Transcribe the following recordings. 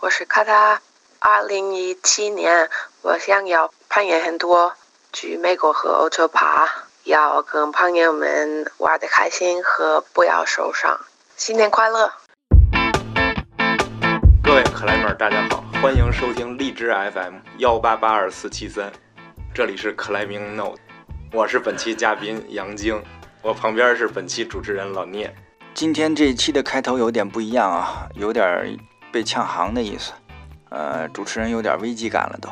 我是卡塔。二零一七年，我想要攀岩很多，去美国和欧洲爬，要跟朋友们玩的开心和不要受伤。新年快乐！各位克莱们，大家好，欢迎收听荔枝 FM 幺八八二四七三，这里是克莱明 Note，我是本期嘉宾杨晶，我旁边是本期主持人老聂。今天这一期的开头有点不一样啊，有点被呛行的意思。呃，主持人有点危机感了都，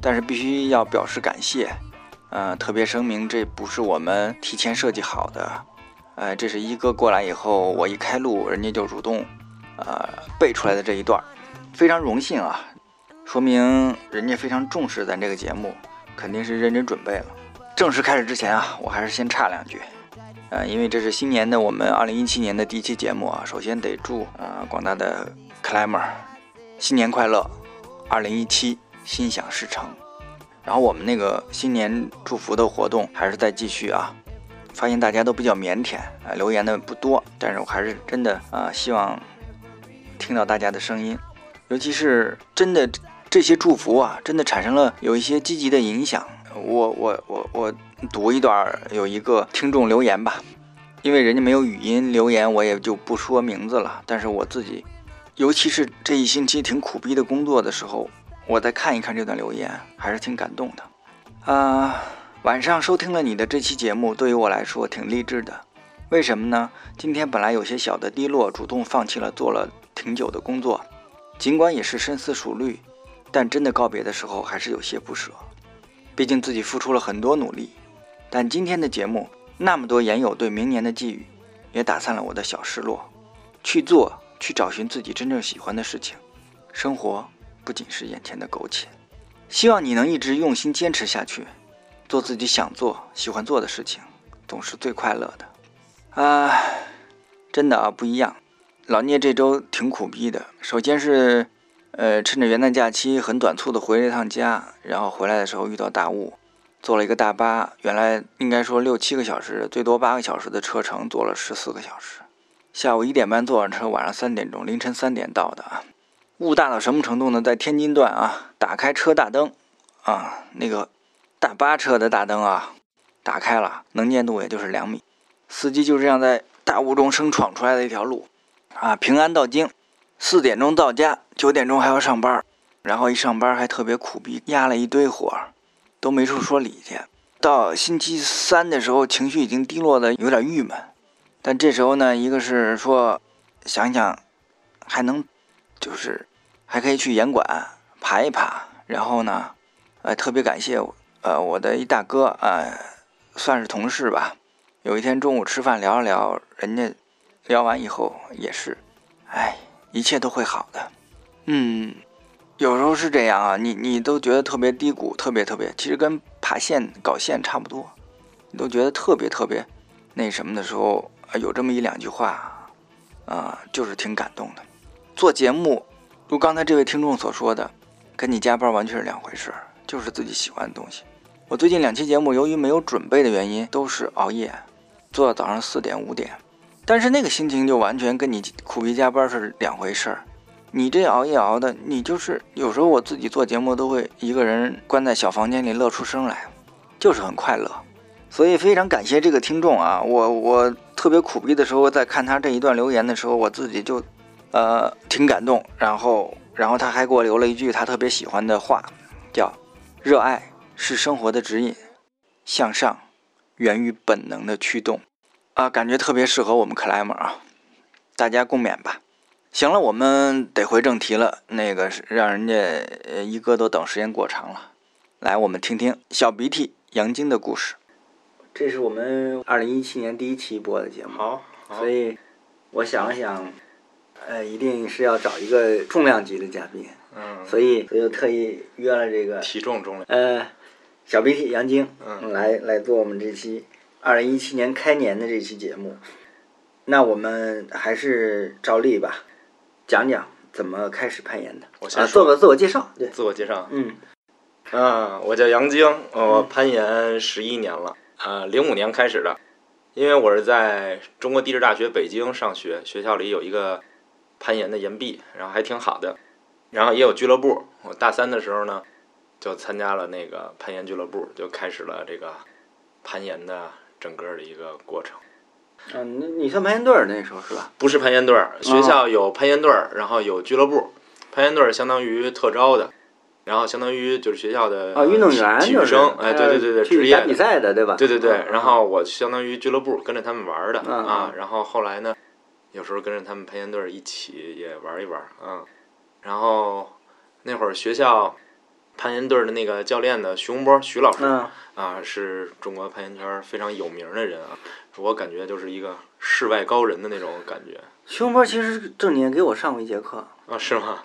但是必须要表示感谢，呃，特别声明这不是我们提前设计好的，呃，这是一哥过来以后，我一开录，人家就主动，呃，背出来的这一段，非常荣幸啊，说明人家非常重视咱这个节目，肯定是认真准备了。正式开始之前啊，我还是先插两句，呃，因为这是新年的我们二零一七年的第一期节目啊，首先得祝呃广大的 climber。新年快乐，二零一七心想事成。然后我们那个新年祝福的活动还是在继续啊。发现大家都比较腼腆啊，留言的不多，但是我还是真的啊，希望听到大家的声音，尤其是真的这些祝福啊，真的产生了有一些积极的影响。我我我我读一段，有一个听众留言吧，因为人家没有语音留言，我也就不说名字了。但是我自己。尤其是这一星期挺苦逼的工作的时候，我再看一看这段留言，还是挺感动的。啊，晚上收听了你的这期节目，对于我来说挺励志的。为什么呢？今天本来有些小的低落，主动放弃了做了挺久的工作，尽管也是深思熟虑，但真的告别的时候还是有些不舍。毕竟自己付出了很多努力。但今天的节目，那么多言友对明年的寄语，也打散了我的小失落。去做。去找寻自己真正喜欢的事情，生活不仅是眼前的苟且。希望你能一直用心坚持下去，做自己想做、喜欢做的事情，总是最快乐的。啊，真的啊，不一样。老聂这周挺苦逼的。首先是，呃，趁着元旦假期很短促的回了一趟家，然后回来的时候遇到大雾，坐了一个大巴，原来应该说六七个小时，最多八个小时的车程，坐了十四个小时。下午一点半坐上车，晚上三点钟，凌晨三点到的啊！雾大到什么程度呢？在天津段啊，打开车大灯啊，那个大巴车的大灯啊，打开了，能见度也就是两米。司机就这样在大雾中生闯出来的一条路啊，平安到京，四点钟到家，九点钟还要上班，然后一上班还特别苦逼，压了一堆活，都没处说理去。到星期三的时候，情绪已经低落的有点郁闷。但这时候呢，一个是说，想想还能，就是还可以去严管爬一爬。然后呢，呃，特别感谢呃我的一大哥，呃，算是同事吧。有一天中午吃饭聊了聊，人家聊完以后也是，哎，一切都会好的。嗯，有时候是这样啊，你你都觉得特别低谷，特别特别，其实跟爬线搞线差不多，你都觉得特别特别那什么的时候。有这么一两句话，啊，就是挺感动的。做节目，如刚才这位听众所说的，跟你加班完全是两回事，就是自己喜欢的东西。我最近两期节目，由于没有准备的原因，都是熬夜，做到早上四点五点。但是那个心情就完全跟你苦逼加班是两回事儿。你这熬夜熬的，你就是有时候我自己做节目都会一个人关在小房间里乐出声来，就是很快乐。所以非常感谢这个听众啊，我我特别苦逼的时候，在看他这一段留言的时候，我自己就，呃，挺感动。然后，然后他还给我留了一句他特别喜欢的话，叫“热爱是生活的指引，向上源于本能的驱动”，啊，感觉特别适合我们克莱姆啊，大家共勉吧。行了，我们得回正题了，那个是让人家一哥都等时间过长了。来，我们听听小鼻涕杨晶的故事。这是我们二零一七年第一期播的节目，好，所以我想了想，呃，一定是要找一个重量级的嘉宾，嗯，所以我就特意约了这个体重重量，呃，小鼻涕杨晶，嗯，来来做我们这期二零一七年开年的这期节目。那我们还是照例吧，讲讲怎么开始攀岩的。我先做个自我介绍，对，自我介绍，嗯，啊，我叫杨晶，我攀岩十一年了。啊，零五年开始的，因为我是在中国地质大学北京上学，学校里有一个攀岩的岩壁，然后还挺好的。然后也有俱乐部。我大三的时候呢，就参加了那个攀岩俱乐部，就开始了这个攀岩的整个的一个过程。嗯，那你算攀岩队儿那时候是吧？不是攀岩队儿，学校有攀岩队儿，然后有俱乐部。攀岩队儿相当于特招的，然后相当于就是学校的啊，运动员体育生，哎，对对对对，职业比赛的对吧？对对对。然后我相当于俱乐部跟着他们玩的啊。然后后来呢，有时候跟着他们攀岩队儿一起也玩一玩啊。然后那会儿学校攀岩队的那个教练的徐洪波徐老师啊，是中国攀岩圈非常有名的人啊。我感觉就是一个世外高人的那种感觉。徐洪波其实正经给我上过一节课啊，是吗？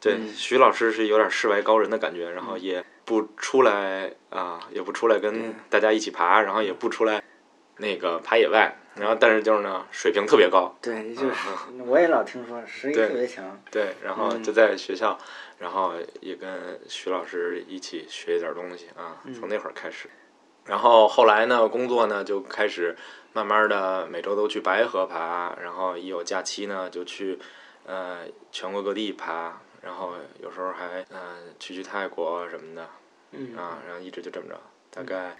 对，徐老师是有点世外高人的感觉，然后也不出来啊，也不出来跟大家一起爬，然后也不出来那个爬野外，然后但是就是呢，水平特别高。对，就是 我也老听说实力特别强。对，然后就在学校，然后也跟徐老师一起学一点东西啊，从那会儿开始。然后后来呢，工作呢就开始慢慢的每周都去白河爬，然后一有假期呢就去呃全国各地爬。然后有时候还嗯去去泰国什么的，啊，然后一直就这么着，大概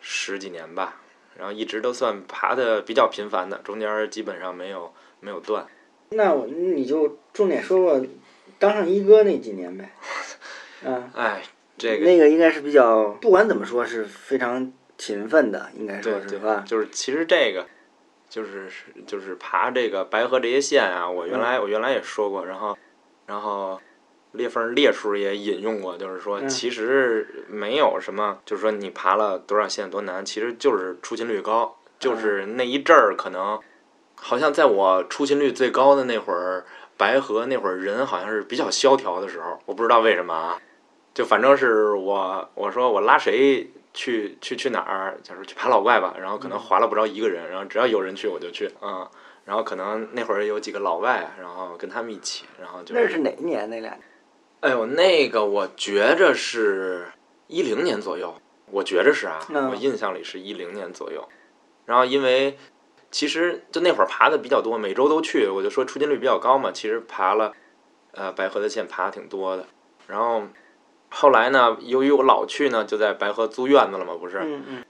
十几年吧，然后一直都算爬的比较频繁的，中间基本上没有没有断。那你就重点说说当上一哥那几年呗，嗯，哎，这个那个应该是比较，不管怎么说是非常勤奋的，应该说是吧？就是其实这个就是就是爬这个白河这些线啊，我原来我原来也说过，然后。然后，裂缝裂叔也引用过，就是说，其实没有什么，就是说你爬了多少线多难，其实就是出勤率高，就是那一阵儿可能，好像在我出勤率最高的那会儿，白河那会儿人好像是比较萧条的时候，我不知道为什么啊，就反正是我我说我拉谁去去去哪儿，就是去爬老怪吧，然后可能划拉不着一个人，然后只要有人去我就去嗯。然后可能那会儿有几个老外，然后跟他们一起，然后就那是哪一年？那俩？哎呦，那个我觉着是一零年左右，我觉着是啊，我印象里是一零年左右。然后因为其实就那会儿爬的比较多，每周都去，我就说出勤率比较高嘛。其实爬了呃白河的线爬的挺多的。然后后来呢，由于我老去呢，就在白河租院子了嘛，不是？嗯嗯。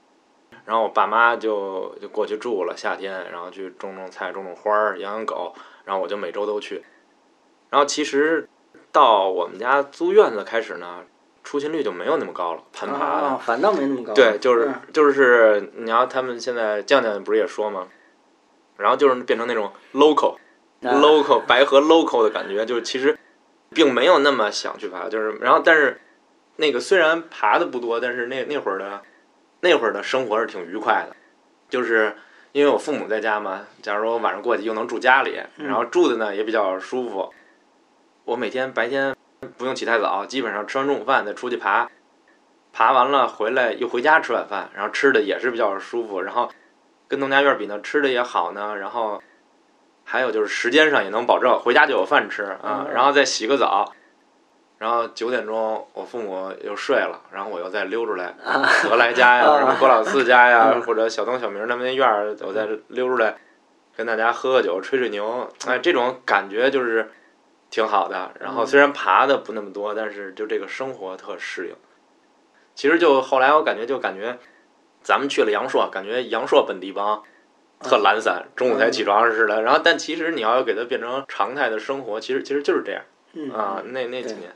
然后我爸妈就就过去住了，夏天，然后去种种菜、种种花儿、养养狗，然后我就每周都去。然后其实到我们家租院子开始呢，出勤率就没有那么高了，攀爬反倒没那么高。对，就是就是你要他们现在酱酱不是也说吗？然后就是变成那种 local local 白河 local 的感觉，就是其实并没有那么想去爬，就是然后但是那个虽然爬的不多，但是那那会儿的。那会儿的生活是挺愉快的，就是因为我父母在家嘛。假如说晚上过去又能住家里，然后住的呢也比较舒服。我每天白天不用起太早，基本上吃完中午饭再出去爬，爬完了回来又回家吃晚饭，然后吃的也是比较舒服。然后跟农家院比呢，吃的也好呢。然后还有就是时间上也能保证回家就有饭吃啊，然后再洗个澡。然后九点钟，我父母又睡了，然后我又再溜出来，德来家呀，什么郭老四家呀，或者小东、小明他们那院儿，我再溜出来，跟大家喝喝酒、吹吹牛，哎，这种感觉就是挺好的。然后虽然爬的不那么多，但是就这个生活特适应。其实就后来我感觉，就感觉咱们去了阳朔，感觉阳朔本地帮特懒散，中午才起床似的。然后，但其实你要给它变成常态的生活，其实其实就是这样啊。那那几年。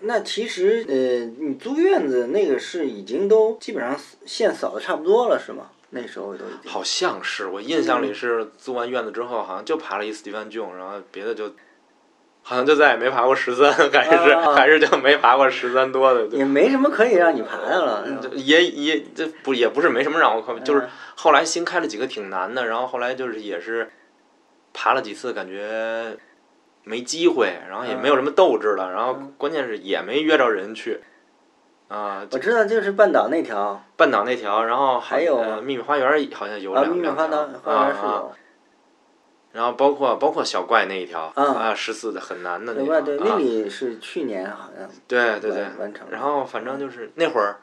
那其实，呃，你租院子那个是已经都基本上线扫的差不多了，是吗？那时候都已经。好像是，我印象里是租完院子之后，好像就爬了一斯蒂芬郡，然后别的就，好像就再也没爬过十三，还是还是就没爬过十三多的。也没什么可以让你爬的了。也也这不也不是没什么让我爬，就是后来新开了几个挺难的，然后后来就是也是爬了几次，感觉。没机会，然后也没有什么斗志了，然后关键是也没约着人去，啊，我知道就是半岛那条，半岛那条，然后还有秘密花园好像有两秘密花园花园是有，然后包括包括小怪那一条啊，十四的很难的那个，对，那里是去年好像对对对完成，然后反正就是那会儿，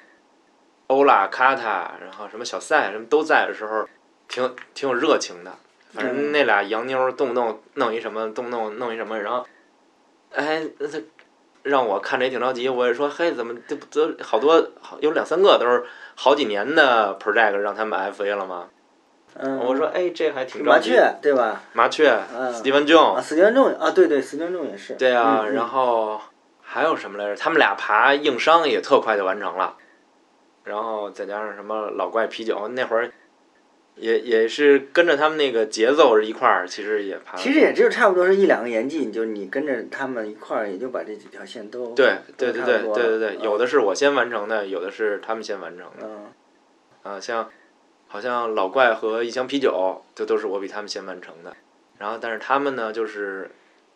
欧拉卡塔，然后什么小赛什么都在的时候，挺挺有热情的。反正那俩洋妞动不动弄一什么，动不动弄一什么，然后哎，那他让我看着也挺着急，我也说，嘿，怎么这不都好多好有两三个都是好几年的 project 让他们 FA 了吗？嗯，我说，哎，这还挺。麻雀对吧？麻雀嗯，Steven 啊，Jones，死电众啊，对对，死电众也是。对啊，然后还有什么来着？他们俩爬硬伤也特快就完成了，然后再加上什么老怪啤酒，那会儿也也是跟着他们那个节奏是一块儿，其实也爬。其实也只有差不多是一两个年纪，你就你跟着他们一块儿，也就把这几条线都对对对对对对对，了有的是我先完成的，有的是他们先完成的。嗯啊，像好像老怪和一箱啤酒，这都是我比他们先完成的。然后，但是他们呢，就是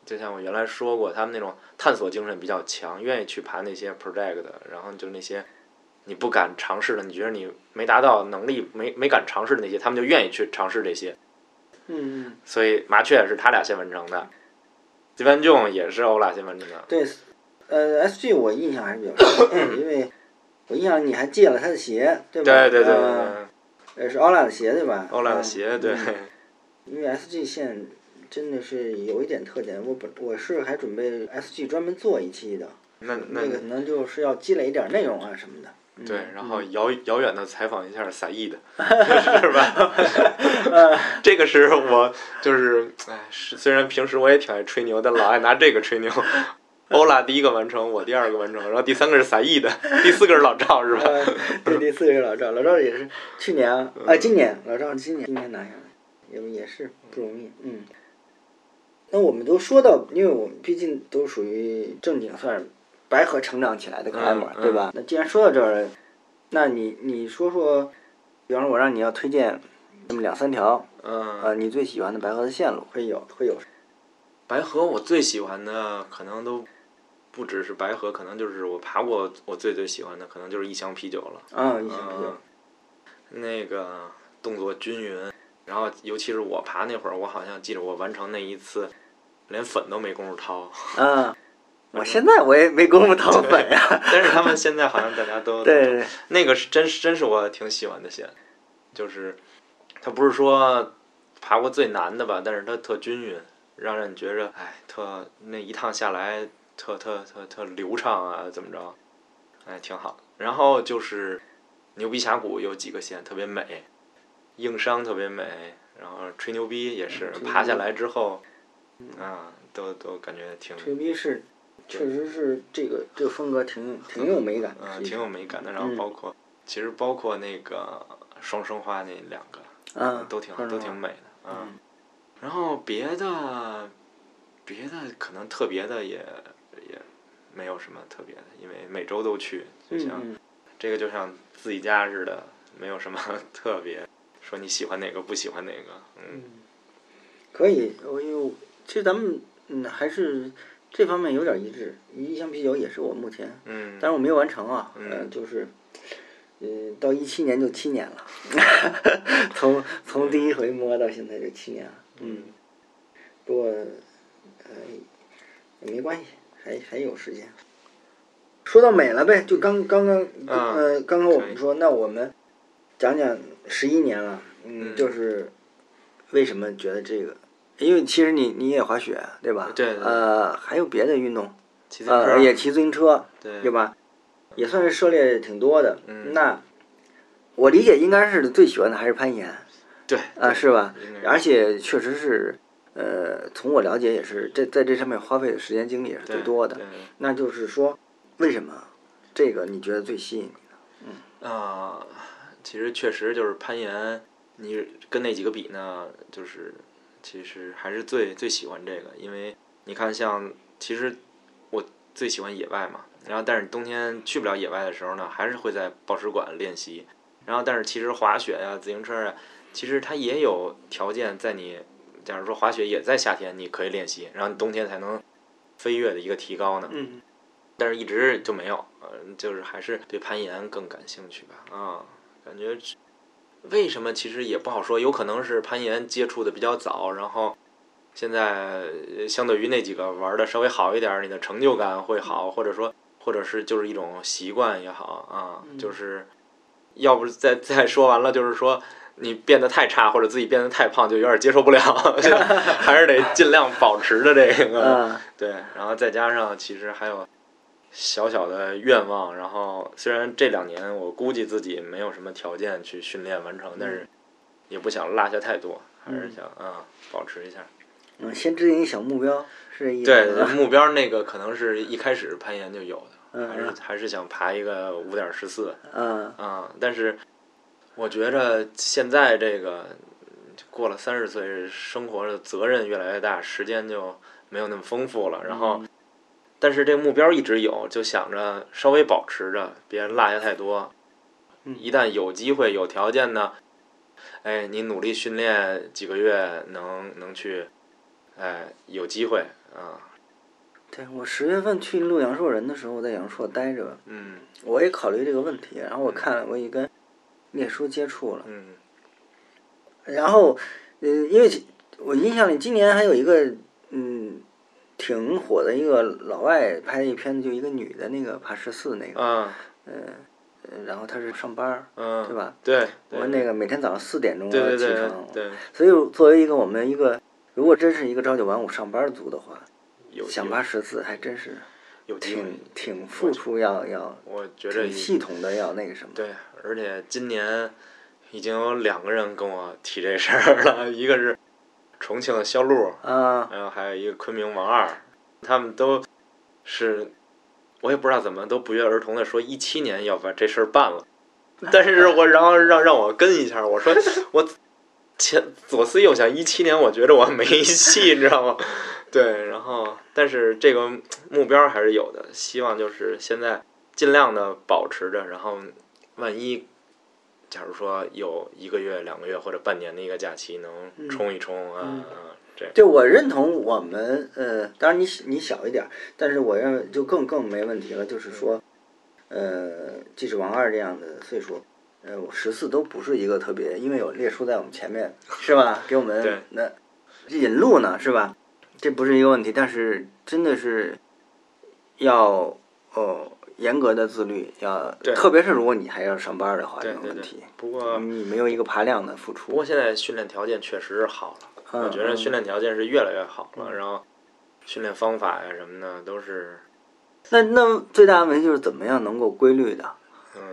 就像我原来说过，他们那种探索精神比较强，愿意去爬那些 project 的，然后就那些你不敢尝试的，你觉得你没达到能力，没没敢尝试的那些，他们就愿意去尝试这些。嗯嗯，所以麻雀是他俩先完成的，迪万仲也是欧拉先完成的。对，呃，SG 我印象还是比较深，因为我印象你还借了他的鞋，对吧？对对对对嗯对，呃，是欧拉的鞋对吧？欧拉的嗯鞋，对，嗯因为 SG 线真的是有一点特点，我本我是还准备 SG 专门做一期的，那那那个可能就是要积累一点内容啊什么的。嗯对，然后嗯遥遥远的采访一下撒意的，是吧？这个是我就是，哎，是虽然平时我也挺爱吹牛，但老爱拿这个吹牛。欧拉第一个完成，我第二个完成，然后第三个是撒意的，第四个是老赵，是吧？呃，对，第四个是老赵，老赵也是去年啊，今年老赵今年今年拿下来，也也是不容易，嗯。那我们都说到，因为我们毕竟都属于正经算是白河成长起来的克莱姆，嗯对吧？那既然说到这儿了，那你你说说，比方说我让你要推荐那么两三条，嗯，呃，你最喜欢的白河的线路会有会有，白河我最喜欢的可能都不只是白河，可能就是我爬过我最最喜欢的，可能就是一箱啤酒了。嗯，一箱啤酒嗯，那个动作均匀，然后尤其是我爬那会儿，我好像记得我完成那一次，连粉都没工夫掏。嗯，我现在我也没工夫掏粉呀，但是他们现在好像大家都 对对，那个是真是真是我挺喜欢的线，就是它不是说爬过最难的吧，但是它特均匀，让人觉着哎特那一趟下来特特特特流畅啊，怎么着，哎挺好。然后就是牛逼峡谷有几个线特别美，硬伤特别美，然后吹牛逼也是爬下来之后，啊都都感觉挺吹逼是，确实是这个这个风格挺挺有美感的，嗯，挺有美感的。然后嗯包括，其实包括那个双生花那两个，嗯都挺双生花都挺美的。嗯，嗯然后别的，别的可能特别的也也没有什么特别的，因为每周都去，就像、嗯这个就像自己家似的，没有什么特别。说你喜欢哪个不喜欢哪个，嗯嗯，可以，我有其实咱们嗯还是这方面有点一致，一箱啤酒也是我目前，嗯但是我没有完成啊，嗯呃就是。嗯，到一七年就七年了，从从第一回摸到现在就七年了。嗯，不过，呃，也没关系，还还有时间。说到美了呗，就刚刚刚嗯呃，刚刚我们说，那我们讲讲十一年了，嗯，嗯就是为什么觉得这个？因为其实你你也滑雪对吧？对对对呃，还有别的运动，骑自行车呃，也骑自行车，对对吧？也算是涉猎挺多的。嗯那我理解应该是最喜欢的还是攀岩对啊，是吧？而且确实是，呃，从我了解也是，这在这上面花费的时间精力也是最多的。那就是说，为什么这个你觉得最吸引你？嗯啊、其实确实就是攀岩，你跟那几个比呢，就是其实还是最最喜欢这个，因为你看像其实我最喜欢野外嘛，然后但是冬天去不了野外的时候呢，还是会在报时馆练习，然后但是其实滑雪呀、自行车啊，其实它也有条件在你，假如说滑雪也在夏天你可以练习，然后你冬天才能飞跃的一个提高呢。嗯但是一直就没有，呃，就是还是对攀岩更感兴趣吧，啊，感觉为什么其实也不好说，有可能是攀岩接触的比较早，然后现在呃相对于那几个玩的稍微好一点，你的成就感会好，或者说或者是就是一种习惯也好啊，嗯就是要不再再说完了，就是说你变得太差或者自己变得太胖就有点接受不了，还是得尽量保持着这个。嗯对，然后再加上其实还有小小的愿望，然后虽然这两年我估计自己没有什么条件去训练完成，但是也不想落下太多，还是想啊、保持一下。嗯，先制定一小目标，是一对？目标那个可能是一开始攀岩就有的，嗯还是还是想爬一个五点十四嗯啊，但是我觉着现在这个过了三十岁，生活的责任越来越大，时间就没有那么丰富了，然后。但是这个目标一直有，就想着稍微保持着，别落下太多。嗯。一旦有机会、有条件呢，哎，你努力训练几个月，能能去，哎，有机会啊，对我十月份去录阳朔人的时候，我在阳朔待着，嗯。我也考虑这个问题，然后我看我也跟列叔接触了，嗯。然后，嗯，因为我印象里今年还有一个嗯挺火的一个老外拍的一片子，就一个女的那个爬十四那个，嗯。嗯，然后她是上班儿，嗯，对吧？对，我们那个每天早上四点钟要起床，对，所以作为一个我们一个如果真是一个朝九晚五上班族的话，有想爬十四还真是有机会挺，挺付出要要我觉得系统的要那个什么。对，而且今年已经有两个人跟我提这事儿了，一个是重庆的肖路，啊，然后还有一个昆明王二，他们都是，我也不知道怎么都不约而同的说一七年要把这事儿办了，但是我然后让让我跟一下，我说我前左思右想，一七年我觉着我没戏，你知道吗？对，然后但是这个目标还是有的，希望就是现在尽量的保持着，然后万一。假如说有一个月、两个月或者半年的一个假期，能冲一冲啊、这对，我认同我们呃，当然你你小一点儿，但是我认为就更更没问题了，就是说，呃，即使王二这样的岁数，呃，十四都不是一个特别，因为有列叔在我们前面，是吧？给我们那引路呢，是吧？这不是一个问题，但是真的是要哦严格的自律，要特别是如果你还要上班的话，这对对对种问题，不过你没有一个排量的付出。不过现在训练条件确实是好了，嗯我觉得嗯训练条件是越来越好了，然后训练方法呀什么的都是，那那最大的问题就是怎么样能够规律的，嗯，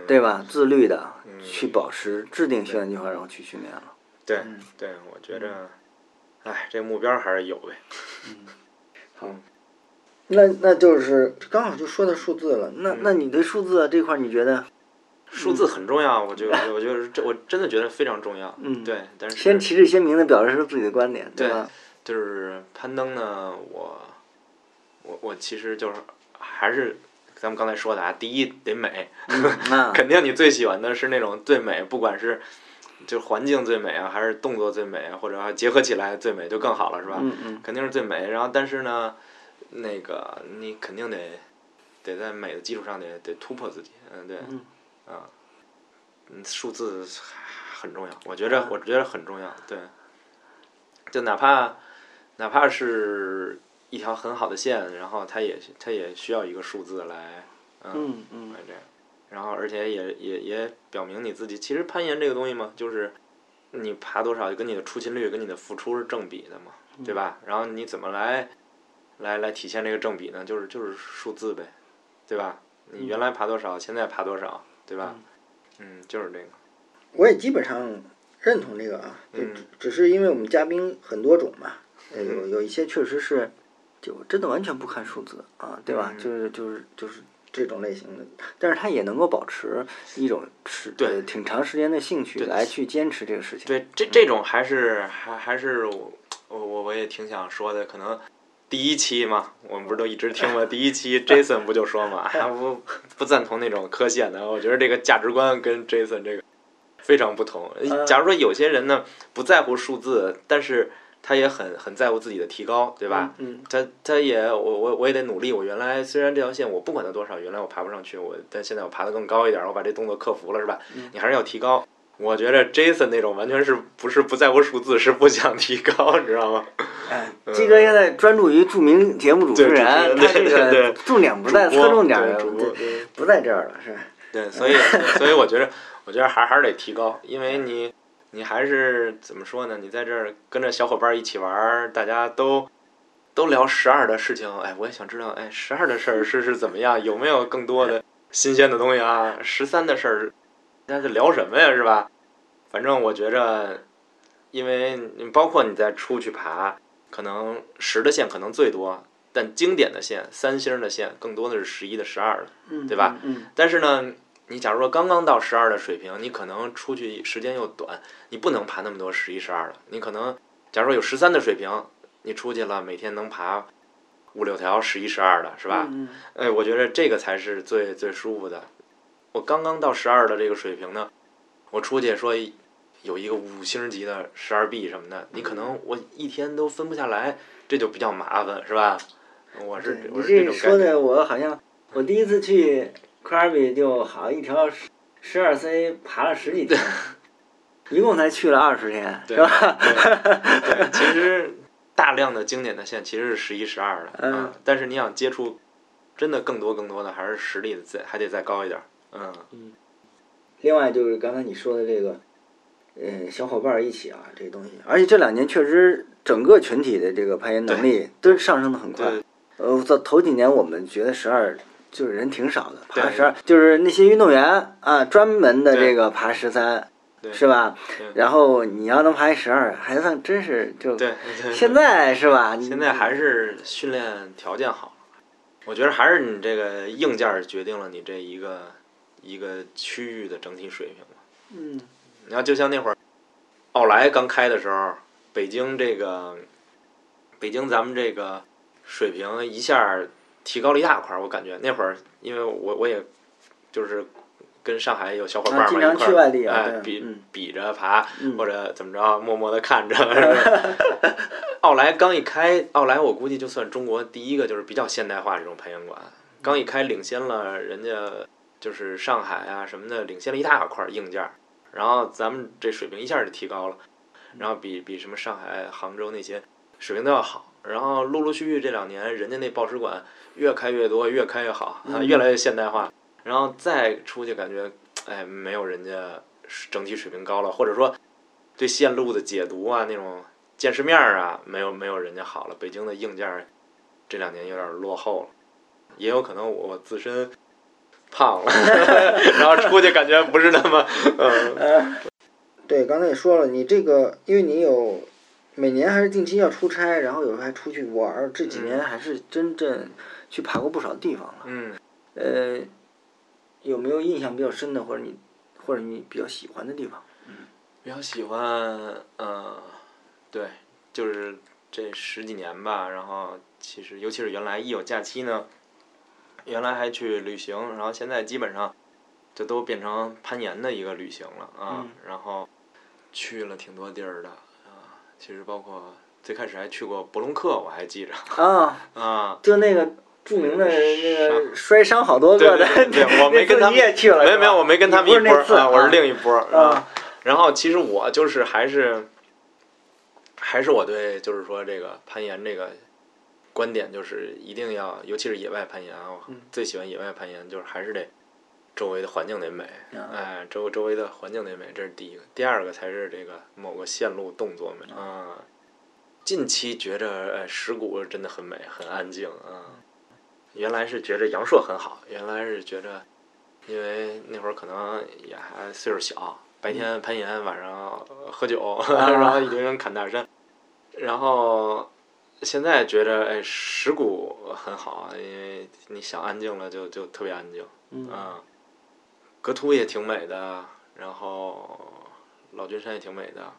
对吧？自律的嗯去保持制定训练计划，然后去训练了。对嗯对，我觉着，哎，这目标还是有呗。好，那那就是刚好就说到数字了。那嗯那你对数字这块儿，你觉得数字很重要，我觉得，我觉得这我真的觉得非常重要。嗯对，但是先旗帜鲜明的表示出自己的观点，对吧？就是攀登呢，我我我其实就是还是咱们刚才说的啊，第一得美，肯定你最喜欢的是那种最美，不管是就环境最美啊，还是动作最美啊，或者还结合起来最美就更好了，是吧？嗯嗯肯定是最美。然后但是呢，那个你肯定得得在美的基础上得得突破自己，嗯，对，嗯啊，嗯，数字很重要，我觉着我觉得很重要，对，就哪怕哪怕是一条很好的线，然后它也它也需要一个数字来，嗯，嗯这样，然后而且也也也表明你自己，其实攀岩这个东西嘛，就是你爬多少跟你的出勤率跟你的付出是正比的嘛，对吧？然后你怎么来来来体现这个正比呢？就是就是数字呗，对吧？你原来爬多少，现在爬多少，对吧？嗯，就是这个，我也基本上认同这个啊，只只是因为我们嘉宾很多种嘛，呃有嗯有一些确实是就真的完全不看数字啊，对吧？嗯就是就是就是这种类型的，但是他也能够保持一种持对呃挺长时间的兴趣来去坚持这个事情。对，这这种还是还还是我我我我也挺想说的，可能第一期嘛，我们不是都一直听吗？第一期 Jason 不就说嘛，还不不赞同那种科线的，我觉得这个价值观跟 Jason 这个非常不同。嗯假如说有些人呢不在乎数字，但是他也很很在乎自己的提高，对吧？嗯？他他也我我我也得努力。我原来虽然这条线我不管它多少，原来我爬不上去，我但现在我爬得更高一点，我把这动作克服了，是吧？嗯你还是要提高。我觉得 Jason 那种完全是不是不在乎数字，是不想提高，你知道吗？哎，鸡哥现在专注于著名节目主持人，他这个重点不在侧重点不在这儿了，是吧？对，所以所以我觉得我觉得还还是得提高，因为你你还是怎么说呢？你在这儿跟着小伙伴一起玩儿，大家都都聊十二的事情。哎，我也想知道，哎，十二的事儿是是怎么样？有没有更多的新鲜的东西啊？十三的事儿，大家是聊什么呀？是吧？反正我觉着，因为你包括你再出去爬，可能十的线可能最多，但经典的线、三星的线更多的是十一的、十二的。嗯，对吧嗯，但是呢，你假如说刚刚到十二的水平，你可能出去时间又短，你不能爬那么多十一、十二的。你可能假如说有十三的水平，你出去了，每天能爬五六条十一、十二的，是吧？嗯？哎，我觉得这个才是最最舒服的。我刚刚到十二的这个水平呢，我出去说有一个五星级的十二 B 什么的，你可能我一天都分不下来，这就比较麻烦，是吧？我是我是这种感觉。说的，我好像我第一次去科尔比就好像一条十二 C 爬了十几天，一共才去了二十天，对是吧？对对，其实大量的经典的线其实是十一、十二的，嗯。啊但是你想接触真的更多更多的，还是实力的再还得再高一点儿，嗯，另外就是刚才你说的这个，呃，小伙伴儿一起啊，这个东西，而且这两年确实整个群体的这个攀岩能力都上升的很快。对。呃，在头几年我们觉得十二就是人挺少的，爬十二就是那些运动员啊，专门的这个爬十三，是吧？然后你要能爬十二，还算真是就。现在是吧？现在还是训练条件好，我觉得还是你这个硬件儿决定了你这一个一个区域的整体水平嘛。嗯你要就像那会儿奥莱刚开的时候，北京这个北京咱们这个水平一下儿提高了一大块儿，我感觉那会儿因为我我也就是跟上海有小伙伴啊，儿一块儿哎，对比嗯比着爬，嗯或者怎么着，默默的看着。奥莱刚一开，奥莱我估计就算中国第一个就是比较现代化这种攀岩馆，刚一开领先了人家就是上海啊什么的，领先了一大块硬件儿，然后咱们这水平一下就提高了，然后比比什么上海、杭州那些水平都要好。然后陆陆续续这两年，人家那报时馆越开越多，越开越好，嗯越来越现代化。然后再出去，感觉哎，没有人家整体水平高了，或者说对线路的解读啊，那种见识面儿啊，没有没有人家好了。北京的硬件儿这两年有点落后了，也有可能我自身胖了，然后出去感觉不是那么嗯 对，刚才也说了，你这个因为你有每年还是定期要出差，然后有时候还出去玩儿，这几嗯年还是真正去爬过不少地方了。嗯。呃，有没有印象比较深的，或者你或者你比较喜欢的地方？比较喜欢，嗯，对，就是这十几年吧。然后其实，尤其是原来一有假期呢，原来还去旅行，然后现在基本上就都变成攀岩的一个旅行了啊。嗯然后去了挺多地儿的啊，其实包括最开始还去过博隆克，我还记着啊，啊。就那个著名的那个摔伤好多对个的，对对对我没跟他们你也去了，没有没有，我没跟他们一波我是另一波啊。然后其实我就是还是还是我对就是说这个攀岩这个观点就是一定要，尤其是野外攀岩啊，最喜欢野外攀岩，就是还是得周围的环境得美，啊哎，周周围的环境得美，这是第一个。第二个才是这个某个线路动作美啊。近期觉着哎石鼓真的很美，很安静啊。原来是觉着阳朔很好，原来是觉着，因为那会儿可能也还岁数小，白天攀岩，晚上呃喝酒，然后一堆人砍大山，然后现在觉着哎石鼓很好，因为你想安静了就就特别安静嗯啊。格凸也挺美的，然后老君山也挺美的。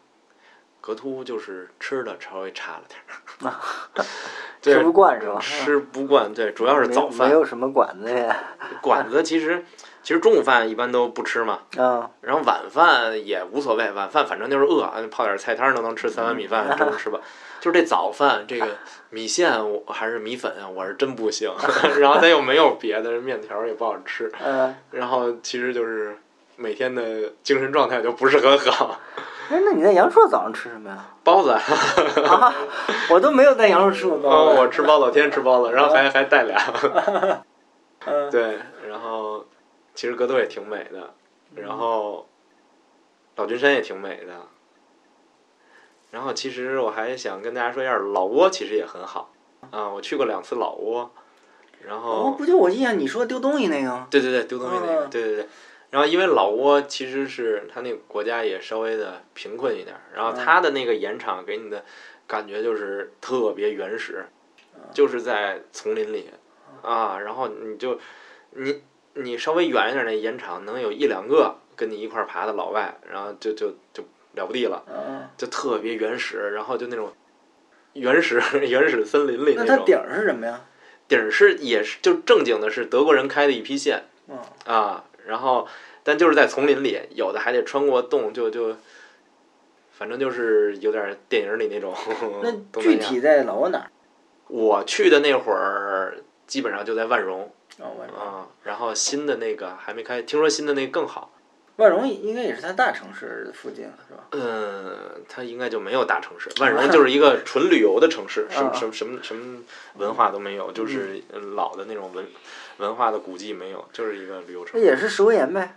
格凸就是吃的稍微差了点儿，对吃不惯是吧？吃不惯，对，主要是早饭。没有什么馆子呀，馆子其实其实中午饭一般都不吃嘛，嗯，然后晚饭也无所谓，晚饭反正就是饿，泡点菜摊都能吃三碗米饭，中午吃吧。就是这早饭，这个米线我还是米粉啊，我是真不行。然后它又没有别的，面条儿也不好吃。嗯，然后其实就是每天的精神状态就不是很好。哎，那你在阳朔早上吃什么呀？包子，啊，我都没有在阳朔吃过包哦，子。我吃包子，我天天吃包子，然后还还带俩。嗯，对，然后其实格斗也挺美的，然后老君山也挺美的，然后其实我还想跟大家说一下，老挝其实也很好啊，我去过两次老挝，然后哦，不就我印象你说丢东西那个吗？对对对，丢东西那个，嗯对对对。然后因为老挝其实是它那个国家也稍微的贫困一点儿，然后它的那个盐场给你的感觉就是特别原始，就是在丛林里啊，然后你就你你稍微远一点那盐场能有一两个跟你一块儿爬的老外，然后就就就了不地了，嗯，就特别原始，然后就那种原始 原始森林里种。那它顶儿是什么呀？顶儿是也是就正经的是德国人开的一批线。嗯，啊，然后但就是在丛林里，有的还得穿过洞，就就，反正就是有点电影里那种 那具体在老挝哪儿？我去的那会儿，基本上就在万荣哦，万荣。啊，然后新的那个还没开，听说新的那个更好。万荣应该也是它大城市附近了，是吧？嗯，它应该就没有大城市，万荣 就是一个纯旅游的城市，什么啊什么什么什么文化都没有，就是老的那种文文化的古迹没有，就是一个旅游城也是石灰岩呗。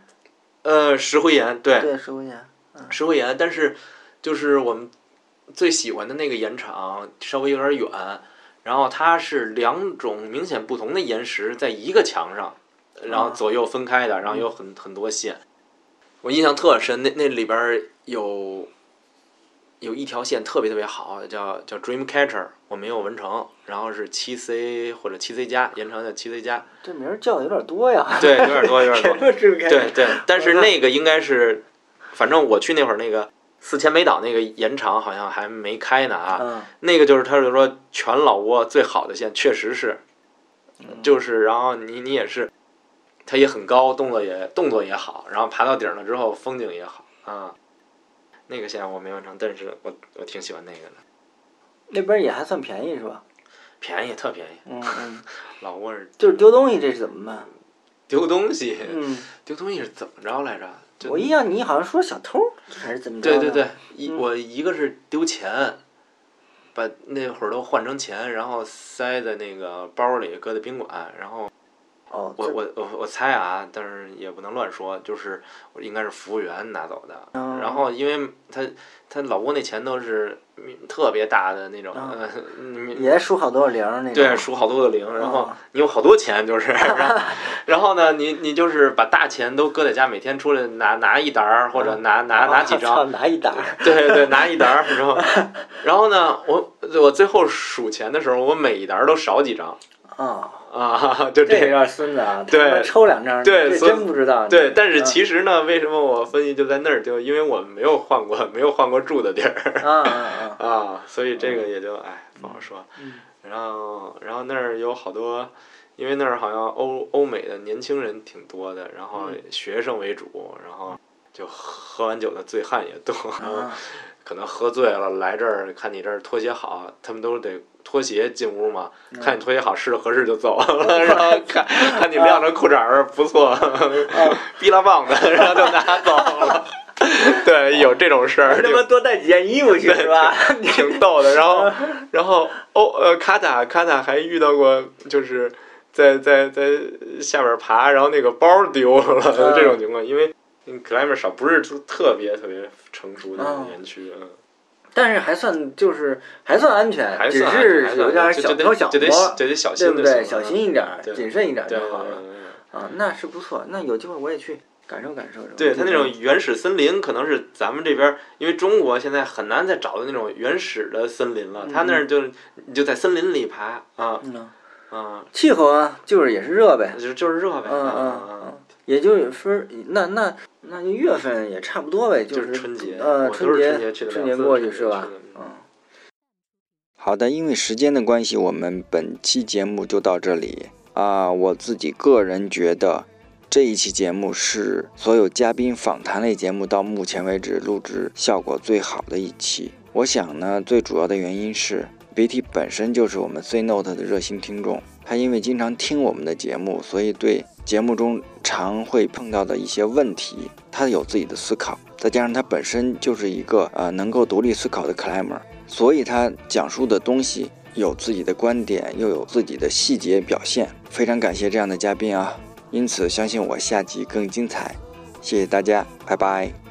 呃，石灰岩，对，对，石灰岩。石灰岩，但是就是我们最喜欢的那个岩场稍微有点远，然后它是两种明显不同的岩石在一个墙上，然后啊左右分开的，然后有很很多线。我印象特深，那那里边儿有有一条线特别特别好，叫叫 Dreamcatcher，我没有完成，然后是七 C 或者七 C 加，延长叫七 C 加，这名儿叫的有点多呀。对，有点多，有点多。对对，但是那个应该是，反正我去那会儿，那个四千美岛那个延长好像还没开呢啊。嗯，那个就是他就说全老挝最好的线，确实是，嗯就是然后你你也是，它也很高，动作也动作也好，然后爬到顶了之后风景也好啊。那个线我没完成，但是我我挺喜欢那个的，那边也还算便宜是吧？便宜特便宜。嗯嗯，老挝儿就是丢东西，这是怎么办？丢东西，嗯，丢东西是怎么着来着？我印象你好像说小偷还是怎么着？对对对，一嗯我一个是丢钱，把那会儿都换成钱，然后塞在那个包里，搁在宾馆，然后哦，我我我我猜啊，但是也不能乱说，就是应该是服务员拿走的。哦然后因为他他老公那钱都是嗯特别大的那种，嗯呃，也数好多个零那种。对，数好多个零，然后哦你有好多钱，就是，然后然后呢，你你就是把大钱都搁在家，每天出来拿拿一沓儿，或者拿拿拿几张哦，拿一沓儿。对对，拿一沓儿，然后，然后呢，我我最后数钱的时候，我每一沓儿都少几张啊，啊，就这样。这有点孙子啊！对抽两张，对真不知道。对，但是嗯其实呢，为什么我分析就在那儿？就因为我们没有换过，没有换过住的地儿啊啊 所以这个也就哎不好说。嗯然后，然后那儿有好多，因为那儿好像欧欧美的年轻人挺多的，然后嗯学生为主，然后就喝完酒的醉汉也多，然后啊可能喝醉了来这儿看你这儿拖鞋好，他们都得脱鞋进屋嘛，嗯。看你拖鞋好试着合适就走。了，然后看看你晾着裤衩儿不错，逼拉棒的，然后就拿走了。对，有这种事儿，他妈多带几件衣服去是吧？挺逗的。然后，然后欧呃卡塔卡塔还遇到过，就是在在在下边爬，然后那个包丢了嗯。这种情况，因为克莱门少不是特别特别成熟的嗯。园区，嗯，但是还算就是还算安全，只是有点小偷小摸，就得小对不对？小心一点儿，谨慎一点儿就好了啊。那是不错，那有机会我也去感受感受。对它那种原始森林，可能是咱们这边儿，因为中国现在很难再找到那种原始的森林了。它那儿就你就在森林里爬啊嗯，啊，气候啊，就是也是热呗。就就是热呗，嗯啊嗯啊嗯，也就是说，那那那就月份也差不多呗，就是是春节呃，春节去春节过去是吧？嗯，好的，因为时间的关系，我们本期节目就到这里啊。我自己个人觉得，这一期节目是所有嘉宾访谈类节目到目前为止录制效果最好的一期。我想呢，最主要的原因是 BT 本身就是我们 C Note 的热心听众，他因为经常听我们的节目，所以对节目中常会碰到的一些问题，他有自己的思考。再加上他本身就是一个呃能够独立思考的 climber，所以他讲述的东西有自己的观点，又有自己的细节表现。非常感谢这样的嘉宾啊！因此相信我下集更精彩。谢谢大家，拜拜。